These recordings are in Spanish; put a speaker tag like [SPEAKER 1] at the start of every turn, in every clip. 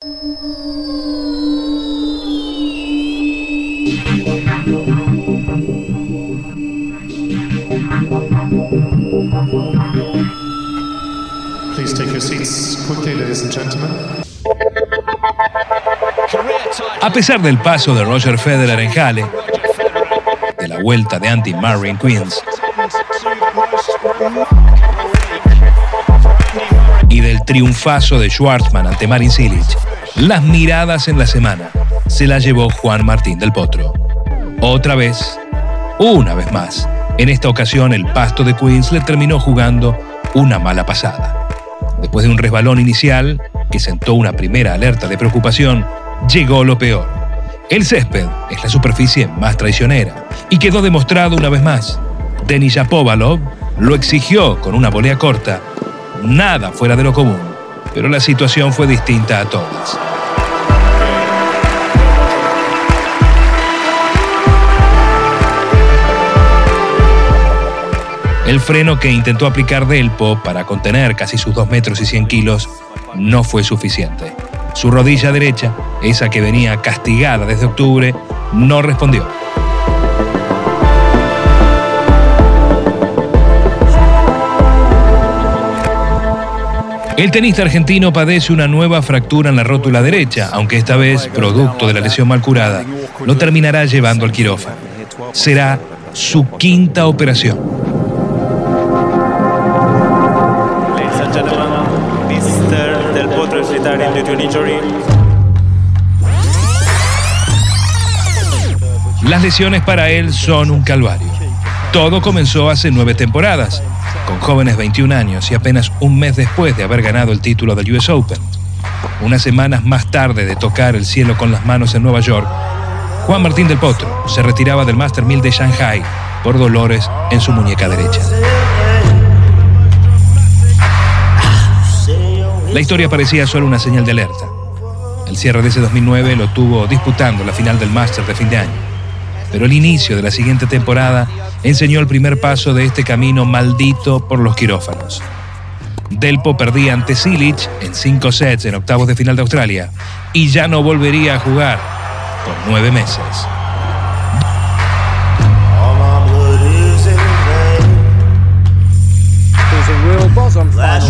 [SPEAKER 1] Please take your seats quickly, ladies and gentlemen.
[SPEAKER 2] A pesar del paso de Roger Federer en Halle, de la vuelta de Anti Murray en Queens del triunfazo de Schwartzman ante Marin Cilic, las miradas en la semana se las llevó Juan Martín del Potro. Otra vez, una vez más, en esta ocasión el pasto de Queens le terminó jugando una mala pasada. Después de un resbalón inicial, que sentó una primera alerta de preocupación, llegó lo peor. El césped es la superficie más traicionera y quedó demostrado una vez más. Denis Shapovalov lo exigió con una volea corta, nada fuera de lo común, pero la situación fue distinta a todas. El freno que intentó aplicar Delpo para contener casi sus 2 metros y 100 kilos no fue suficiente. Su rodilla derecha, esa que venía castigada desde octubre, no respondió. El tenista argentino padece una nueva fractura en la rótula derecha, aunque esta vez, producto de la lesión mal curada, lo terminará llevando al quirófano. Será su quinta operación. Las lesiones para él son un calvario. Todo comenzó hace nueve temporadas, con jóvenes 21 años y apenas un mes después de haber ganado el título del US Open. Unas semanas más tarde de tocar el cielo con las manos en Nueva York, Juan Martín del Potro se retiraba del Master 1000 de Shanghai por dolores en su muñeca derecha. La historia parecía solo una señal de alerta. El cierre de ese 2009 lo tuvo disputando la final del Master de fin de año. Pero el inicio de la siguiente temporada enseñó el primer paso de este camino maldito por los quirófanos. Delpo perdía ante Silic en cinco sets en octavos de final de Australia y ya no volvería a jugar por nueve meses.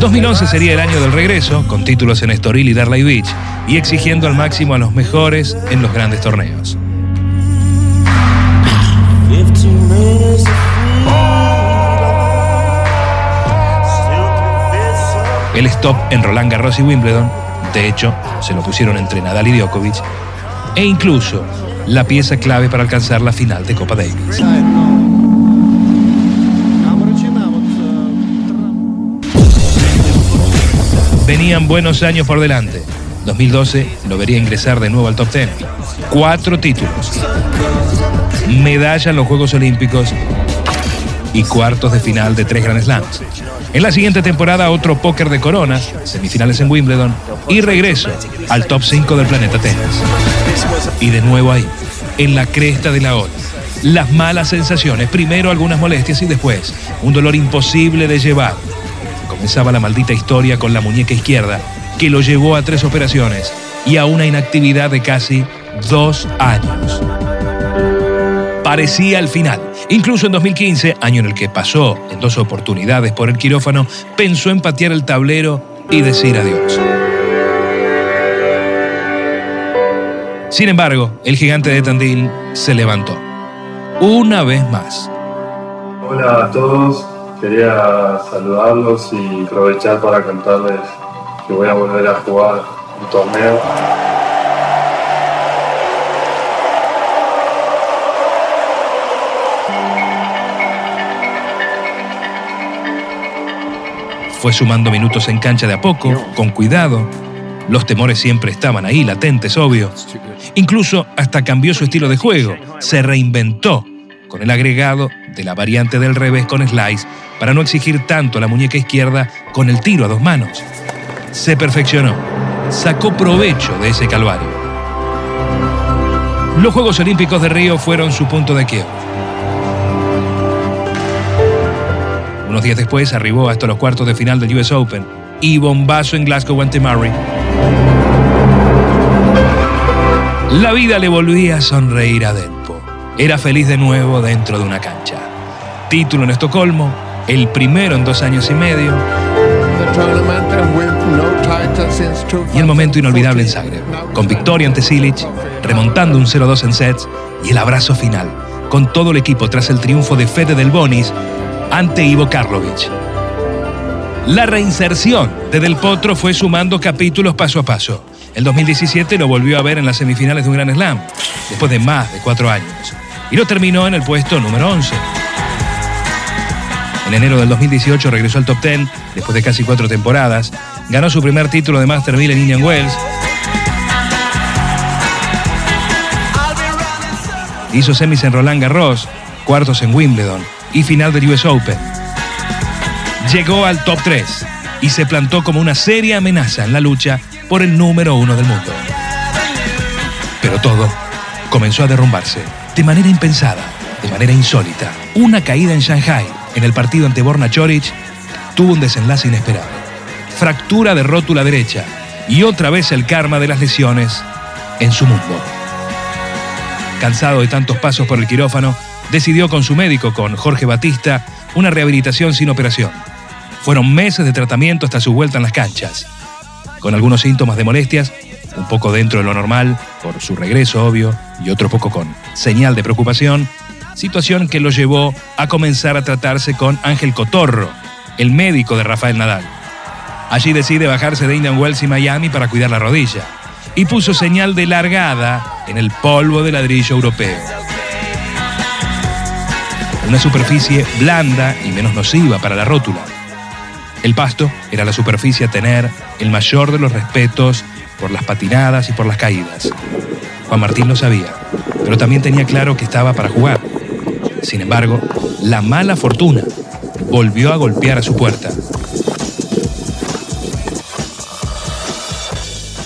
[SPEAKER 2] 2011 sería el año del regreso, con títulos en Estoril y Darley Beach, y exigiendo al máximo a los mejores en los grandes torneos. El stop en Roland Garros y Wimbledon, de hecho, se lo pusieron entre Nadal y Djokovic, e incluso la pieza clave para alcanzar la final de Copa Davis. Venían buenos años por delante. 2012 lo vería ingresar de nuevo al top 10. Cuatro títulos. Medalla en los Juegos Olímpicos y cuartos de final de tres Grand Slams. En la siguiente temporada otro póker de corona, semifinales en Wimbledon y regreso al top 5 del planeta tenis. Y de nuevo ahí, en la cresta de la ola. Las malas sensaciones, primero algunas molestias y después un dolor imposible de llevar comenzaba la maldita historia con la muñeca izquierda, que lo llevó a tres operaciones y a una inactividad de casi dos años. Parecía el final. Incluso en 2015, año en el que pasó en dos oportunidades por el quirófano, pensó en patear el tablero y decir adiós. Sin embargo, el gigante de Tandil se levantó. Una vez más.
[SPEAKER 3] Hola a todos, Quería saludarlos y aprovechar para contarles que voy a volver a jugar un torneo.
[SPEAKER 2] Fue sumando minutos en cancha de a poco, con cuidado. Los temores siempre estaban ahí, latentes, obvio. Incluso hasta cambió su estilo de juego, se reinventó con el agregado de la variante del revés con slice para no exigir tanto a la muñeca izquierda con el tiro a dos manos. Se perfeccionó, sacó provecho de ese calvario. Los Juegos Olímpicos de Río fueron su punto de quiebra. Días después arribó hasta los cuartos de final del US Open y bombazo en Glasgow ante Murray. La vida le volvía a sonreír a Delpo. Era feliz de nuevo dentro de una cancha. Título en Estocolmo, el primero en dos años y medio. Y el momento inolvidable en Zagreb, con victoria ante Silic, remontando un 0-2 en sets y el abrazo final, con todo el equipo tras el triunfo de Fede del Bonis ante Ivo Karlovic. La reinserción de Del Potro fue sumando capítulos paso a paso. El 2017 lo volvió a ver en las semifinales de un Gran Slam, después de más de cuatro años, y lo terminó en el puesto número 11. En enero del 2018 regresó al top 10 después de casi cuatro temporadas. Ganó su primer título de Master 1000 en Indian Wells. Hizo semis en Roland Garros, cuartos en Wimbledon y final del US Open. Llegó al top 3 y se plantó como una seria amenaza en la lucha por el número uno del mundo. Pero todo comenzó a derrumbarse de manera impensada, de manera insólita. Una caída en Shanghai en el partido ante Borna Choric tuvo un desenlace inesperado. Fractura de rótula derecha y otra vez el karma de las lesiones en su mundo. Cansado de tantos pasos por el quirófano, decidió con su médico, con Jorge Batista, una rehabilitación sin operación. Fueron meses de tratamiento hasta su vuelta en las canchas. Con algunos síntomas de molestias, un poco dentro de lo normal, por su regreso obvio, y otro poco con señal de preocupación, situación que lo llevó a comenzar a tratarse con Ángel Cotorro, el médico de Rafael Nadal. Allí decide bajarse de Indian Wells y Miami para cuidar la rodilla y puso señal de largada en el polvo de ladrillo europeo. Una superficie blanda y menos nociva para la rótula. El pasto era la superficie a tener el mayor de los respetos por las patinadas y por las caídas. Juan Martín lo sabía, pero también tenía claro que estaba para jugar. Sin embargo, la mala fortuna volvió a golpear a su puerta.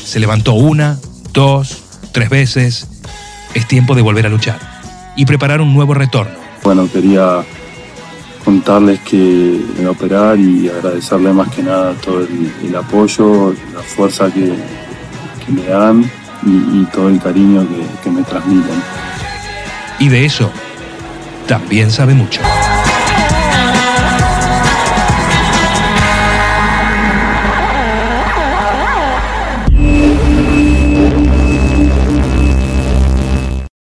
[SPEAKER 2] Se levantó una, dos, tres veces. Es tiempo de volver a luchar y preparar un nuevo retorno.
[SPEAKER 3] Bueno, quería contarles que a operar y agradecerle más que nada todo el, apoyo, la fuerza que, me dan y, todo el cariño que me transmiten.
[SPEAKER 2] Y de eso también sabe mucho.